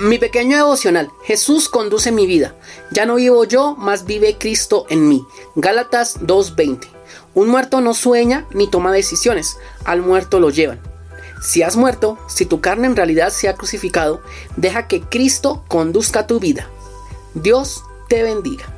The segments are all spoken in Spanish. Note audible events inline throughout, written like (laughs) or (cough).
Mi pequeño devocional, Jesús conduce mi vida. Ya no vivo yo, más vive Cristo en mí. Gálatas 2.20. Un muerto no sueña ni toma decisiones, al muerto lo llevan. Si has muerto, si tu carne en realidad se ha crucificado, deja que Cristo conduzca tu vida. Dios te bendiga.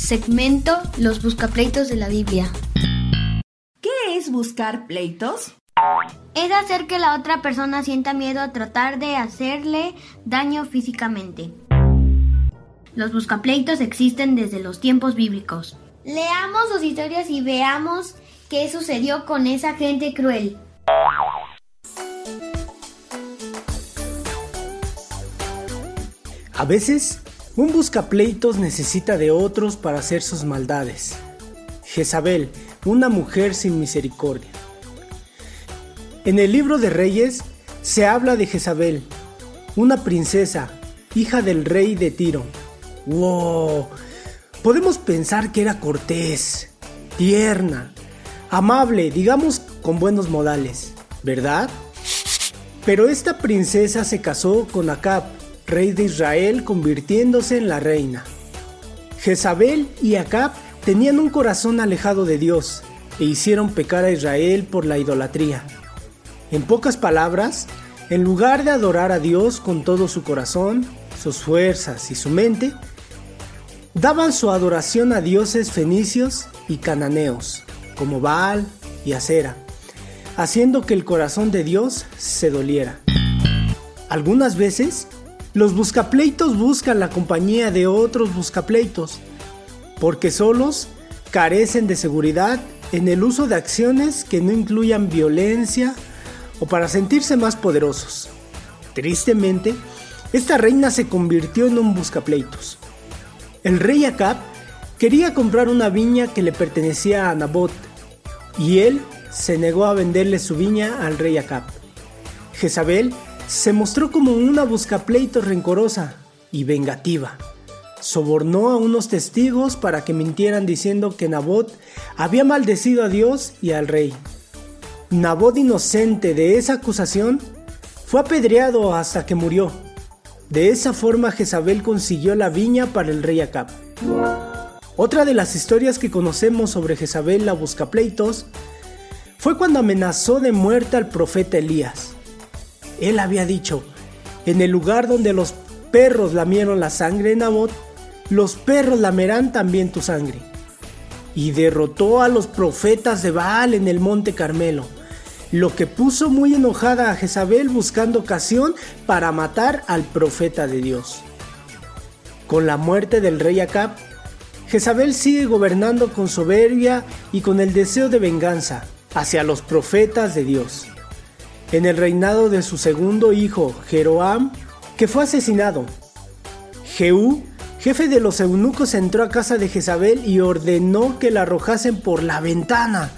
Segmento Los buscapleitos de la Biblia. ¿Qué es buscar pleitos? Es hacer que la otra persona sienta miedo a tratar de hacerle daño físicamente. Los buscapleitos existen desde los tiempos bíblicos. Leamos sus historias y veamos qué sucedió con esa gente cruel. A veces, un buscapleitos necesita de otros para hacer sus maldades. Jezabel, una mujer sin misericordia. En el libro de Reyes se habla de Jezabel, una princesa, hija del rey de Tiro. ¡Wow! Podemos pensar que era cortés, tierna, amable, digamos con buenos modales, ¿verdad? Pero esta princesa se casó con Acab, rey de Israel, convirtiéndose en la reina. Jezabel y Acab tenían un corazón alejado de Dios e hicieron pecar a Israel por la idolatría. En pocas palabras, en lugar de adorar a Dios con todo su corazón, sus fuerzas y su mente, daban su adoración a dioses fenicios y cananeos, como Baal y Acera, haciendo que el corazón de Dios se doliera. Algunas veces, los buscapleitos buscan la compañía de otros buscapleitos, porque solos carecen de seguridad en el uso de acciones que no incluyan violencia o para sentirse más poderosos. Tristemente, esta reina se convirtió en un buscapleitos. El rey Acab quería comprar una viña que le pertenecía a Nabot, y él se negó a venderle su viña al rey Acab. Jezabel se mostró como una buscapleitos rencorosa y vengativa. Sobornó a unos testigos para que mintieran diciendo que Nabot había maldecido a Dios y al rey. Nabot, inocente de esa acusación, fue apedreado hasta que murió. De esa forma Jezabel consiguió la viña para el rey Acab. Otra de las historias que conocemos sobre Jezabel la buscapleitos fue cuando amenazó de muerte al profeta Elías. Él había dicho, en el lugar donde los perros lamieron la sangre de Nabot, los perros lamerán también tu sangre. Y derrotó a los profetas de Baal en el monte Carmelo, lo que puso muy enojada a Jezabel buscando ocasión para matar al profeta de Dios. Con la muerte del rey Acab, Jezabel sigue gobernando con soberbia y con el deseo de venganza hacia los profetas de Dios. En el reinado de su segundo hijo, Jeroam, que fue asesinado, Jehú, jefe de los eunucos, entró a casa de Jezabel y ordenó que la arrojasen por la ventana,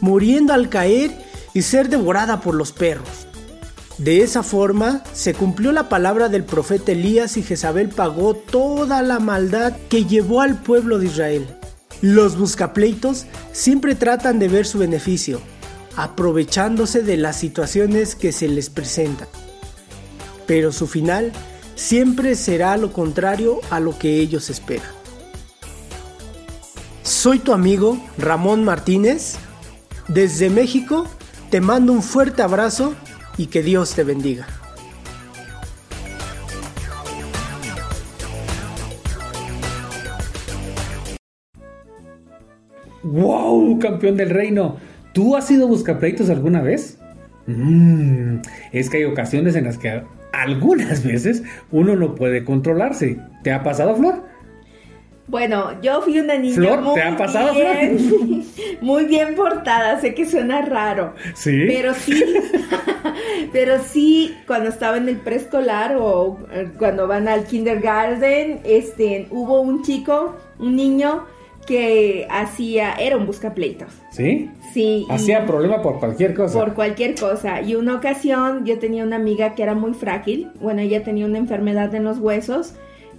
muriendo al caer y ser devorada por los perros. De esa forma se cumplió la palabra del profeta Elías y Jezabel pagó toda la maldad que llevó al pueblo de Israel. Los buscapleitos siempre tratan de ver su beneficio, aprovechándose de las situaciones que se les presentan. Pero su final siempre será lo contrario a lo que ellos esperan. Soy tu amigo Ramón Martínez. Desde México te mando un fuerte abrazo y que Dios te bendiga. ¡Wow! Campeón del reino. ¿Tú has sido buscapleitos alguna vez? Mm, es que hay ocasiones en las que algunas veces uno no puede controlarse. ¿Te ha pasado, Flor? Bueno, yo fui una niña Flor, muy ¿te ha pasado, bien, (laughs) muy bien portada. Sé que suena raro, Sí. pero sí, (laughs) pero sí, cuando estaba en el preescolar o eh, cuando van al kindergarten, este, hubo un chico, un niño que hacía, era un buscapleitos. ¿Sí? Sí. Hacía problema por cualquier cosa. por cualquier cosa. Y una ocasión yo tenía una amiga que era muy frágil. Bueno, ella tenía una enfermedad en los huesos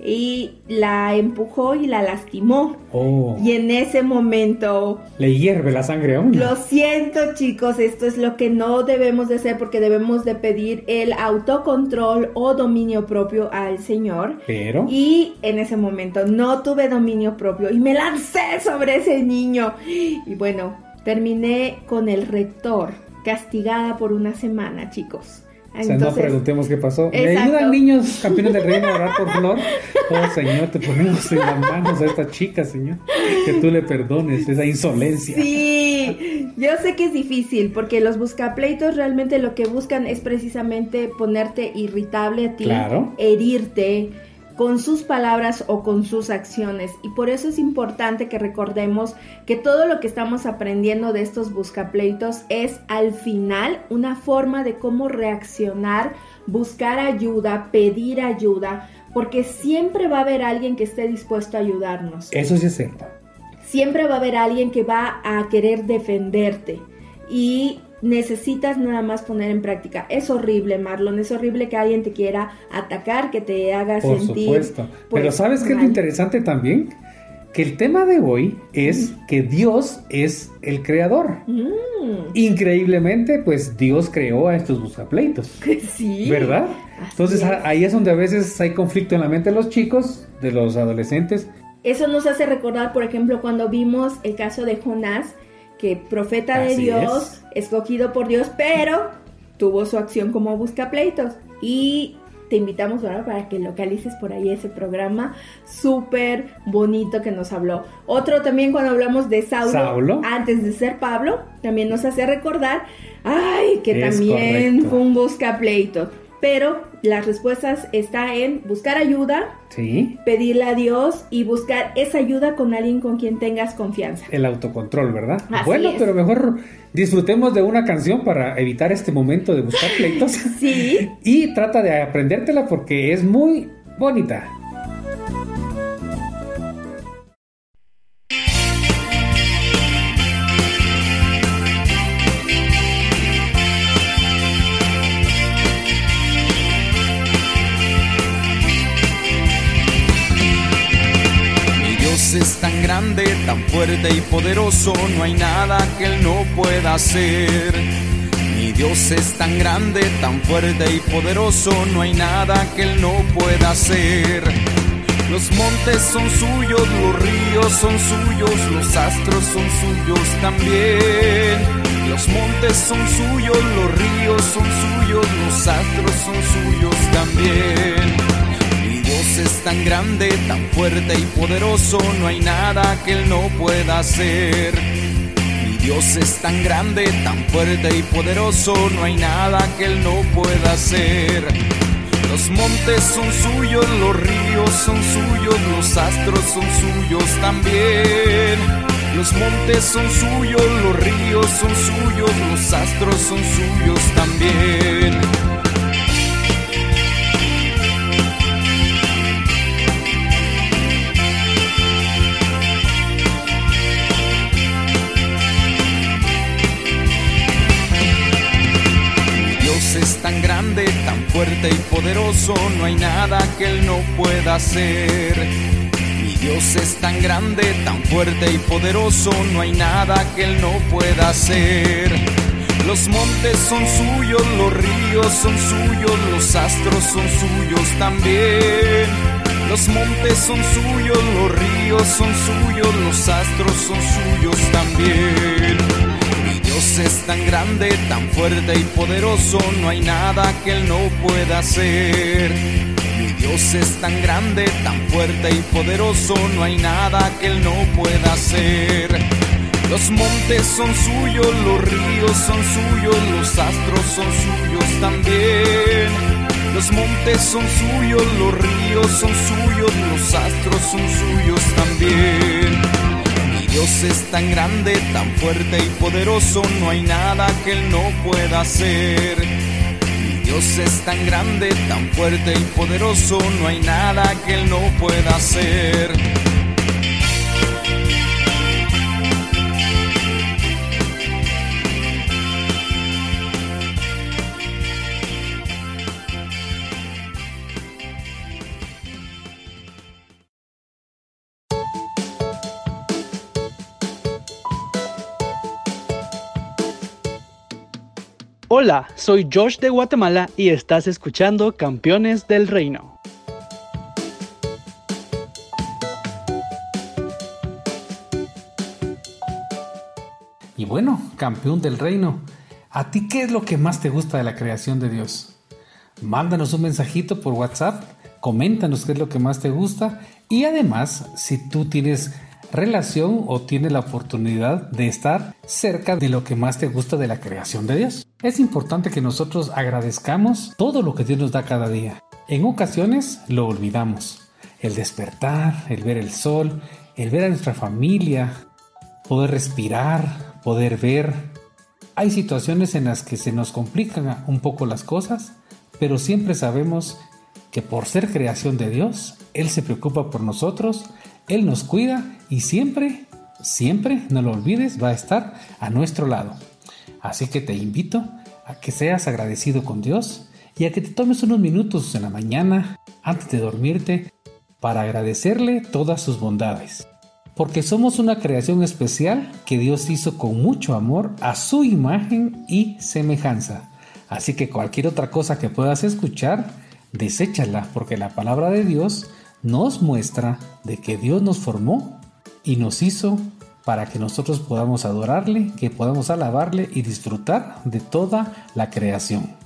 y la empujó y la lastimó. Oh, Y en ese momento, le hierve la sangre a uno. lo siento chicos, esto es lo que no debemos de hacer porque debemos de pedir el autocontrol o dominio propio al Señor. Pero, Y en ese momento no tuve dominio propio y me lancé sobre ese niño. Y bueno, terminé con el rector, castigada por una semana, chicos. O sea, no preguntemos qué pasó. ¿Me Exacto. ayudan niños campeones del reino a orar por Flor? (laughs) Oh, Señor, te ponemos en las manos a esta chica, Señor. Que tú le perdones esa insolencia. Sí, yo sé que es difícil porque los buscapleitos realmente lo que buscan es precisamente ponerte irritable a ti, Claro. herirte con sus palabras o con sus acciones. Y por eso es importante que recordemos que todo lo que estamos aprendiendo de estos buscapleitos es al final una forma de cómo reaccionar, buscar ayuda, pedir ayuda, porque siempre va a haber alguien que esté dispuesto a ayudarnos Eso sí es cierto. siempre va a haber alguien que va a querer defenderte y necesitas nada más poner en práctica. Es horrible, Marlon, es horrible que alguien te quiera atacar, que te haga Por sentir. supuesto. pues, Pero ¿sabes qué es lo interesante también? Que el tema de hoy es que Dios es el creador. Mm, Increíblemente, pues Dios creó a estos buscapleitos. (laughs) sí. ¿Verdad? Así Entonces es. ahí es donde a veces hay conflicto en la mente de los chicos, de los adolescentes. Eso nos hace recordar, por ejemplo, cuando vimos el caso de Jonás, que profeta de Dios, escogido por Dios, pero tuvo su acción como buscapleitos. Y te invitamos ahora para que localices por ahí ese programa súper bonito que nos habló. Otro también cuando hablamos de Saulo, Saulo. antes de ser Pablo, también nos hace recordar, ay, que Es también correcto. fue un buscapleito. Pero las respuestas está en buscar ayuda, Sí. pedirle a Dios y buscar esa ayuda con alguien con quien tengas confianza. El autocontrol, ¿verdad? Así bueno, es. pero mejor disfrutemos de una canción para evitar este momento de buscar pleitos. (laughs) Sí. y trata de aprendértela porque es muy bonita. Grande, tan fuerte y poderoso, no hay nada que Él no pueda hacer. Mi Dios es tan grande, tan fuerte y poderoso, no hay nada que Él no pueda hacer. Los montes son suyos, los ríos son suyos, los astros son suyos también. Los montes son suyos, los ríos son suyos, los astros son suyos también. Dios es tan grande, tan fuerte y poderoso, no hay nada que Él no pueda hacer. Mi Dios es tan grande, tan fuerte y poderoso, no hay nada que Él no pueda hacer. Los montes son suyos, los ríos son suyos, los astros son suyos también. Los montes son suyos, los ríos son suyos, los astros son suyos también. Fuerte y poderoso, no hay nada que Él no pueda hacer. Mi Dios es tan grande, tan fuerte y poderoso, no hay nada que Él no pueda hacer. Los montes son suyos, los ríos son suyos, los astros son suyos también. Los montes son suyos, los ríos son suyos, los astros son suyos también. Dios es tan grande, tan fuerte y poderoso, no hay nada que Él no pueda hacer. Mi Dios es tan grande, tan fuerte y poderoso, no hay nada que Él no pueda hacer. Los montes son suyos, los ríos son suyos, los astros son suyos también. Los montes son suyos, los ríos son suyos, los astros son suyos también. Dios es tan grande, tan fuerte y poderoso, no hay nada que Él no pueda hacer. Dios es tan grande, tan fuerte y poderoso, no hay nada que Él no pueda hacer. Hola, soy Josh de Guatemala y estás escuchando Campeones del Reino. Y bueno, campeón del reino, ¿a ti qué es lo que más te gusta de la creación de Dios? Mándanos un mensajito por WhatsApp, coméntanos qué es lo que más te gusta y además si tú tienes relación o tienes la oportunidad de estar cerca de lo que más te gusta de la creación de Dios. Es importante que nosotros agradezcamos todo lo que Dios nos da cada día. En ocasiones lo olvidamos. El despertar, el ver el sol, el ver a nuestra familia, poder respirar, poder ver. Hay situaciones en las que se nos complican un poco las cosas, pero siempre sabemos que por ser creación de Dios, Él se preocupa por nosotros, Él nos cuida y siempre, siempre, no lo olvides, va a estar a nuestro lado. Así que te invito a que seas agradecido con Dios y a que te tomes unos minutos en la mañana antes de dormirte para agradecerle todas sus bondades. Porque somos una creación especial que Dios hizo con mucho amor a su imagen y semejanza. Así que cualquier otra cosa que puedas escuchar, deséchala porque la palabra de Dios nos muestra de que Dios nos formó y nos hizo para que nosotros podamos adorarle, que podamos alabarle y disfrutar de toda la creación.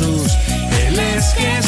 Nada será imposible.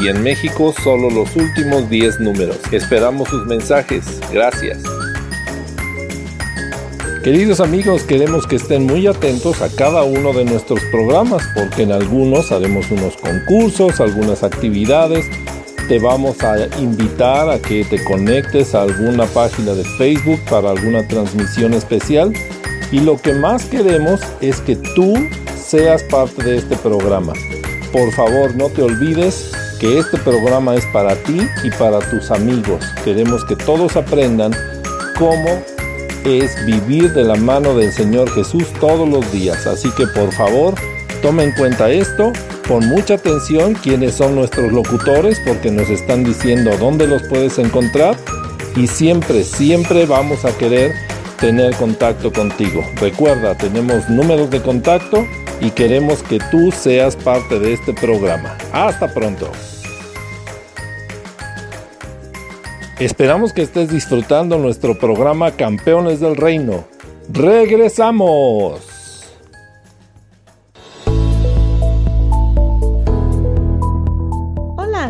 y en México solo los últimos 10 números. Esperamos sus mensajes. Gracias. Queridos amigos, queremos que estén muy atentos a cada uno de nuestros programas porque en algunos haremos unos concursos, algunas actividades. Te vamos a invitar a que te conectes a alguna página de Facebook para alguna transmisión especial. Y lo que más queremos es que tú seas parte de este programa. Por favor, no te olvides que este programa es para ti y para tus amigos. Queremos que todos aprendan cómo es vivir de la mano del Señor Jesús todos los días. Así que por favor, toma en cuenta esto, pon mucha atención quiénes son nuestros locutores porque nos están diciendo dónde los puedes encontrar y siempre, siempre vamos a querer tener contacto contigo. Recuerda, tenemos números de contacto y queremos que tú seas parte de este programa. Hasta pronto. Esperamos que estés disfrutando nuestro programa Campeones del Reino. ¡Regresamos!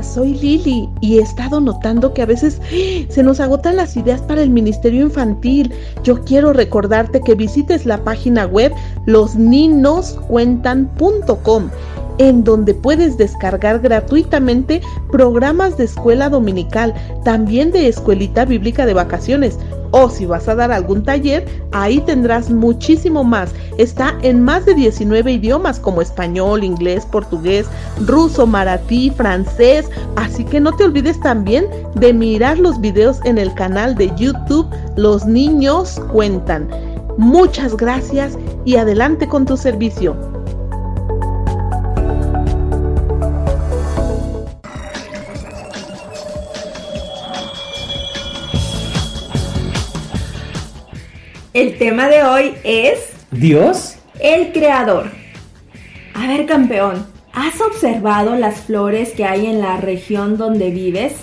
Soy Lili y he estado notando que a veces se nos agotan las ideas para el Ministerio Infantil. Yo quiero recordarte que visites la página web losninoscuentan.com en donde puedes descargar gratuitamente programas de escuela dominical, también de escuelita bíblica de vacaciones. O si vas a dar algún taller, ahí tendrás muchísimo más. Está en más de 19 idiomas como español, inglés, portugués, ruso, maratí, francés. Así que no te olvides también de mirar los videos en el canal de YouTube Los Niños Cuentan. Muchas gracias y adelante con tu servicio. El tema de hoy es Dios, el creador. A ver, campeón, ¿has observado las flores que hay en la región donde vives?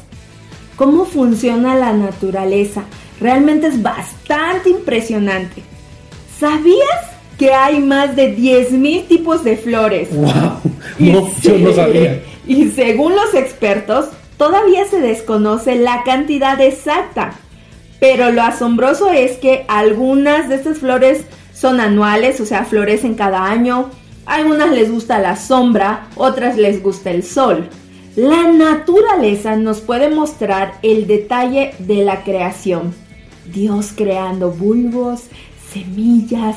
¿Cómo funciona la naturaleza? Realmente es bastante impresionante. ¿Sabías que hay más de 10.000 tipos de flores? ¡Wow! (laughs) No, yo no sabía. Y según los expertos, todavía se desconoce la cantidad exacta. Pero lo asombroso es que algunas de estas flores son anuales, o sea, florecen cada año. algunas les gusta la sombra, otras les gusta el sol. La naturaleza nos puede mostrar el detalle de la creación. Dios creando bulbos, semillas,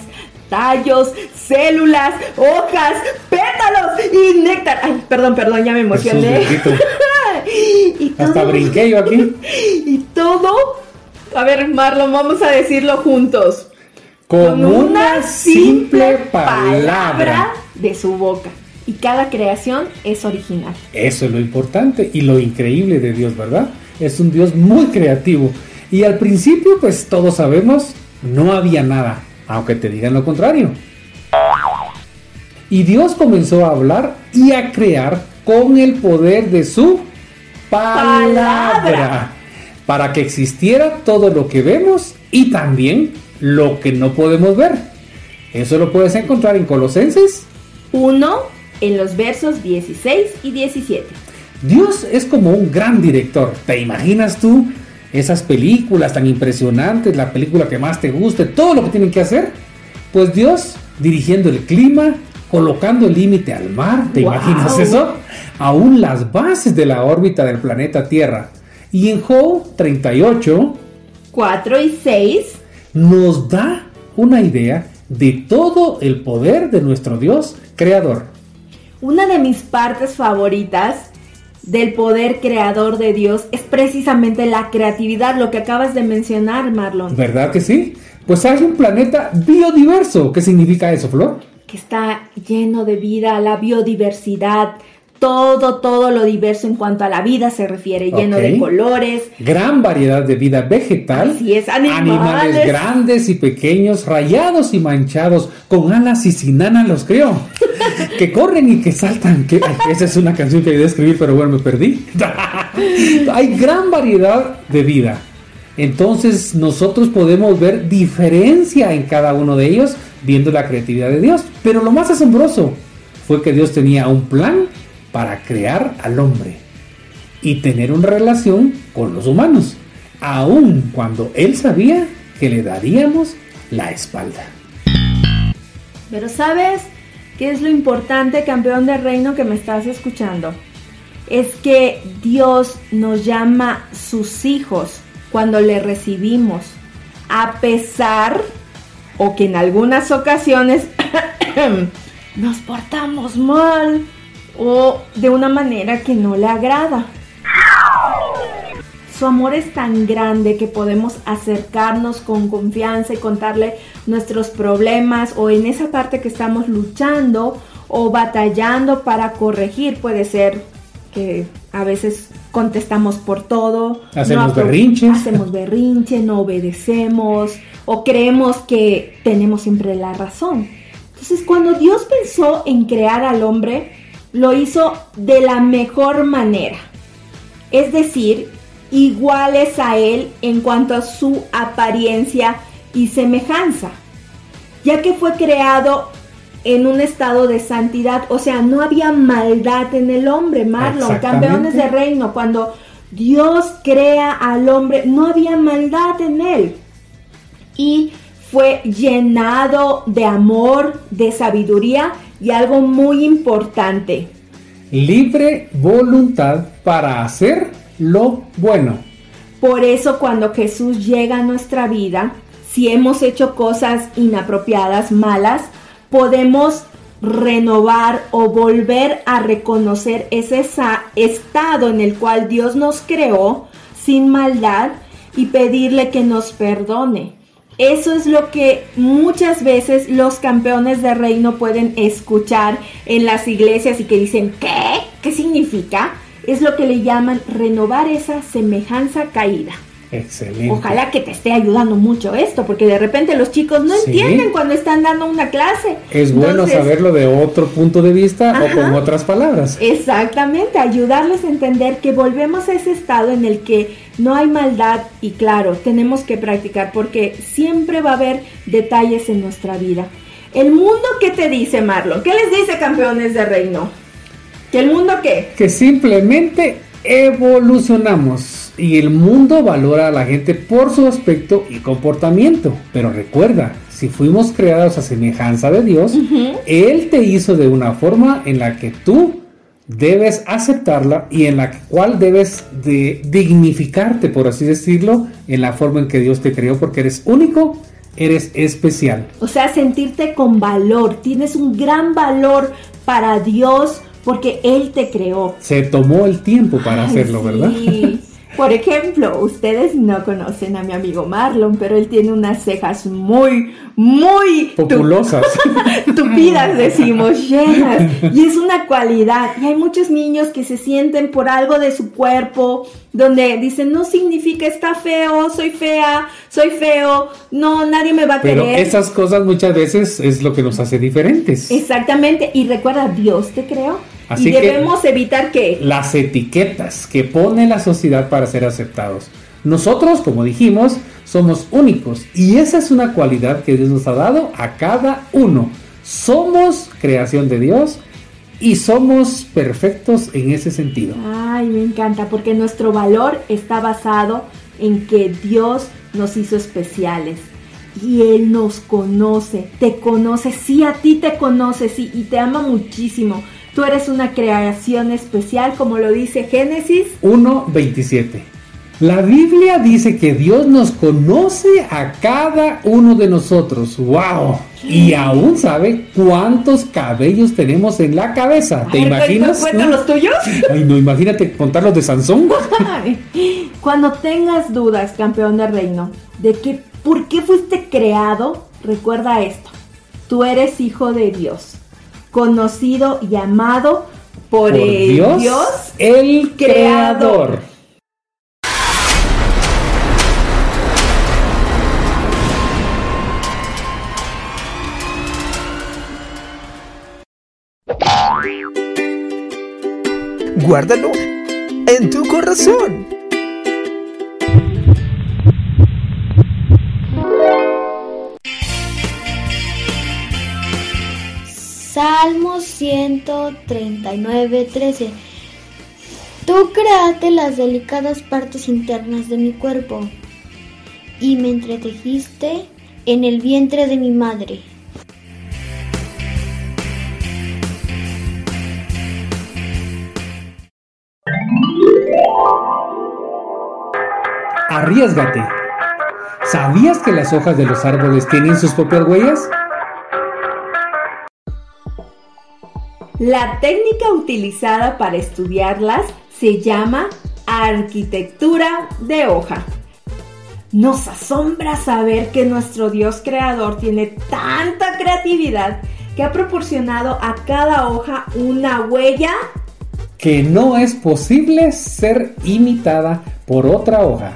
tallos, células, hojas, pétalos y néctar. Ay, perdón, perdón, ya me emocioné. (laughs) y Hasta brinqué yo aquí. (laughs) Y todo a ver, Marlon, vamos a decirlo juntos. Con, una, simple palabra de su boca. Y cada creación es original. Eso es lo importante y lo increíble de Dios, ¿verdad? Es un Dios muy creativo. Y al principio, pues todos sabemos, no había nada, aunque te digan lo contrario. Y Dios comenzó a hablar y a crear con el poder de su palabra para que existiera todo lo que vemos y también lo que no podemos ver. Eso lo puedes encontrar en Colosenses 1 en los versos 16 y 17. Dios es como un gran director. ¿Te imaginas tú esas películas tan impresionantes, la película que más te guste, todo lo que tienen que hacer? Pues Dios dirigiendo el clima, colocando el límite al mar, ¿te imaginas eso? Aún las bases de la órbita del planeta Tierra y en Job 38, 4 y 6 nos da una idea de todo el poder de nuestro Dios creador. Una de mis partes favoritas del poder creador de Dios es precisamente la creatividad, lo que acabas de mencionar, Marlon. ¿Verdad que sí? Pues hay un planeta biodiverso. ¿Qué significa eso, Flor? Que está lleno de vida, la biodiversidad, todo, todo lo diverso en cuanto a la vida se refiere, lleno de colores. Gran variedad de vida vegetal. Así es, animales. grandes y pequeños, rayados y manchados, con alas y sin alas los crió. que corren y que saltan. Que, esa es una canción que ayudé a escribir, pero bueno, me perdí. (laughs) Hay gran variedad de vida. Entonces nosotros podemos ver diferencia en cada uno de ellos viendo la creatividad de Dios. Pero lo más asombroso fue que Dios tenía un plan para crear al hombre y tener una relación con los humanos, aun cuando él sabía que le daríamos la espalda. Pero ¿sabes qué es lo importante, campeón del reino que me estás escuchando? Es que Dios nos llama sus hijos cuando le recibimos, a pesar o que en algunas ocasiones (coughs) nos portamos mal o de una manera que no le agrada. Su amor es tan grande que podemos acercarnos con confianza y contarle nuestros problemas o en esa parte que estamos luchando o batallando para corregir. Puede ser que a veces contestamos por todo. Hacemos berrinches. Hacemos berrinche, no obedecemos o creemos que tenemos siempre la razón. Entonces cuando Dios pensó en crear al hombre, lo hizo de la mejor manera. Es decir, iguales a él en cuanto a su apariencia y semejanza, ya que fue creado en un estado de santidad, o sea, no había maldad en el hombre, Marlon, campeones de reino, cuando Dios crea al hombre, no había maldad en él. Y fue llenado de amor, de sabiduría y algo muy importante, Libre voluntad para hacer lo bueno. Por eso cuando Jesús llega a nuestra vida, si hemos hecho cosas inapropiadas, malas, podemos renovar o volver a reconocer ese estado en el cual Dios nos creó sin maldad y pedirle que nos perdone. Eso es lo que muchas veces los campeones de reino pueden escuchar en las iglesias y que dicen, ¿qué? ¿Qué significa? Es lo que le llaman renovar esa semejanza caída. Excelente. Ojalá que te esté ayudando mucho esto, porque de repente los chicos no Sí. entienden cuando están dando una clase. Es bueno saberlo de otro punto de vista o con otras palabras. Exactamente, ayudarles a entender que volvemos a ese estado en el que no hay maldad y claro, tenemos que practicar porque siempre va a haber detalles en nuestra vida. El mundo, ¿qué te dice Marlon? ¿Qué les dice campeones de reino? ¿Que el mundo qué? Que simplemente evolucionamos y el mundo valora a la gente por su aspecto y comportamiento. Pero recuerda, si fuimos creados a semejanza de Dios, Él te hizo de una forma en la que tú debes aceptarla y en la cual debes de dignificarte, por así decirlo, en la forma en que Dios te creó, porque eres único, eres especial. O sea, sentirte con valor. Tienes un gran valor para Dios porque Él te creó. Se tomó el tiempo para Ay, hacerlo, ¿verdad? Por ejemplo, ustedes no conocen a mi amigo Marlon, pero él tiene unas cejas muy, muy Populosas. (laughs) tupidas, decimos, llenas. Y es una cualidad. Y hay muchos niños que se sienten por algo de su cuerpo, donde dicen, no significa está feo, soy fea, soy feo, no, nadie me va a Pero querer. esas cosas muchas veces es lo que nos hace diferentes. Exactamente. Y recuerda, Dios te creó. Así y que- debemos evitar que Las etiquetas que pone la sociedad para ser aceptados. Nosotros, como dijimos, somos únicos y esa es una cualidad que Dios nos ha dado a cada uno. Somos creación de Dios y somos perfectos en ese sentido. Ay, me encanta, porque nuestro valor está basado en que Dios nos hizo especiales. Y Él nos conoce, te conoce, sí, a ti te conoce, sí, y te ama muchísimo. Tú eres una creación especial, como lo dice Génesis. 1.27. La Biblia dice que Dios nos conoce a cada uno de nosotros. ¡Wow! Y aún sabe cuántos cabellos tenemos en la cabeza. ¿Te imaginas? ¿cuenta los tuyos? (laughs) Ay, no, imagínate contarlos de Sansón. (laughs) Cuando tengas dudas, campeón del reino, de que por qué fuiste creado, recuerda esto. Tú eres hijo de Dios, conocido y amado por, el Dios, el creador. Guárdalo en tu corazón. Salmo 139, 13. Tú creaste las delicadas partes internas de mi cuerpo y me entretejiste en el vientre de mi madre. Arriesgate. ¿Sabías que las hojas de los árboles tienen sus propias huellas? La técnica utilizada para estudiarlas se llama arquitectura de hoja. Nos asombra saber que nuestro Dios creador tiene tanta creatividad que ha proporcionado a cada hoja una huella que no es posible ser imitada por otra hoja.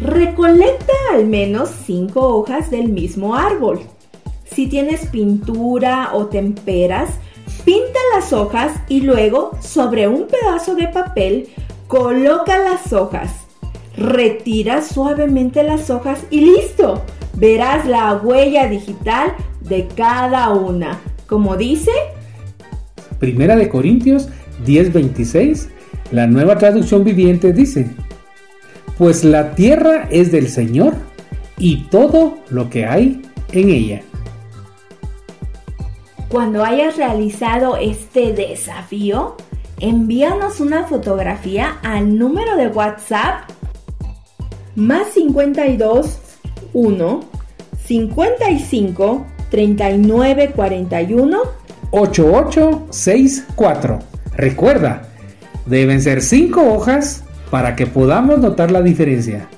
Recolecta al menos 5 hojas del mismo árbol. Si tienes pintura o temperas, Pinta las hojas y luego sobre un pedazo de papel coloca las hojas. Retira suavemente las hojas y listo. Verás la huella digital de cada una. Como dice Primera de Corintios 10:26, la nueva traducción viviente dice, pues la tierra es del Señor y todo lo que hay en ella. Cuando hayas realizado este desafío, envíanos una fotografía al número de WhatsApp más 52 1 55 39 41 8864. Recuerda, deben ser 5 hojas para que podamos notar la diferencia.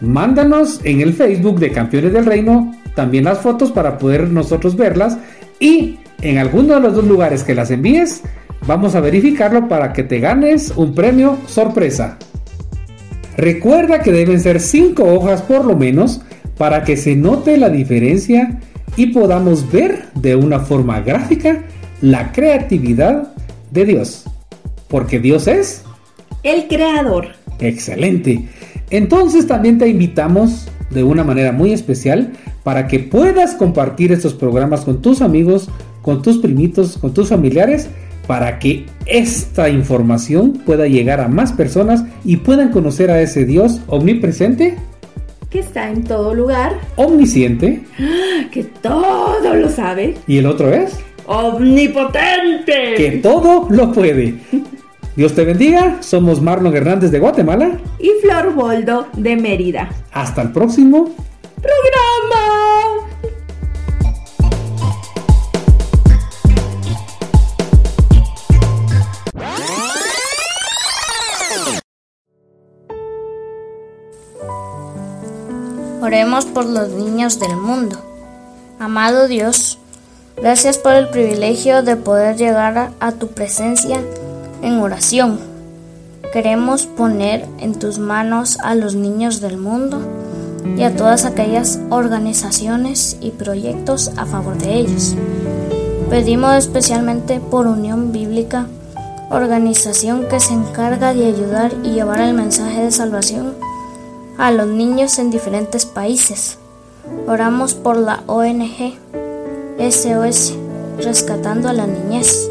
Mándanos en el Facebook de Campeones del Reino también las fotos para poder nosotros verlas y en alguno de los dos lugares que las envíes, vamos a verificarlo para que te ganes un premio sorpresa. Recuerda que deben ser 5 hojas por lo menos para que se note la diferencia y podamos ver de una forma gráfica la creatividad de Dios. Porque Dios es el creador. Excelente. Entonces también te invitamos de una manera muy especial para que puedas compartir estos programas con tus amigos, con tus primitos, con tus familiares, para que esta información pueda llegar a más personas y puedan conocer a ese Dios omnipresente. Que está en todo lugar. Omnisciente. Que todo lo sabe. ¿Y el otro es? Omnipotente. Que todo lo puede. Dios te bendiga. Somos Marlon Hernández de Guatemala. Y Flor Boldo de Mérida. Hasta el próximo programa. Oremos por los niños del mundo. Amado Dios, gracias por el privilegio de poder llegar a, tu presencia en oración. Queremos poner en tus manos a los niños del mundo y a todas aquellas organizaciones y proyectos a favor de ellos. Pedimos especialmente por Unión Bíblica, organización que se encarga de ayudar y llevar el mensaje de salvación a los niños en diferentes países. Oramos por la ONG SOS Rescatando a la Niñez,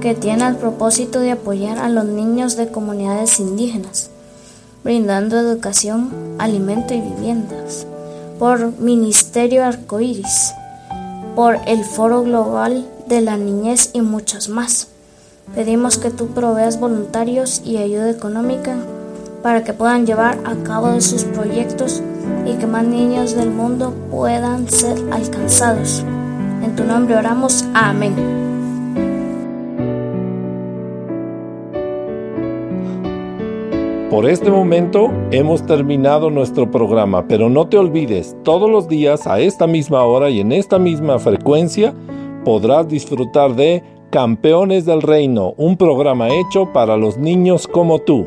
que tiene el propósito de apoyar a los niños de comunidades indígenas, brindando educación, alimento y viviendas. Por Ministerio Arcoíris, por el Foro Global de la Niñez y muchos más. Pedimos que tú proveas voluntarios y ayuda económica para que puedan llevar a cabo sus proyectos y que más niños del mundo puedan ser alcanzados. En tu nombre oramos. Amén. Por este momento hemos terminado nuestro programa, pero no te olvides, todos los días a esta misma hora y en esta misma frecuencia podrás disfrutar de Campeones del Reino, un programa hecho para los niños como tú.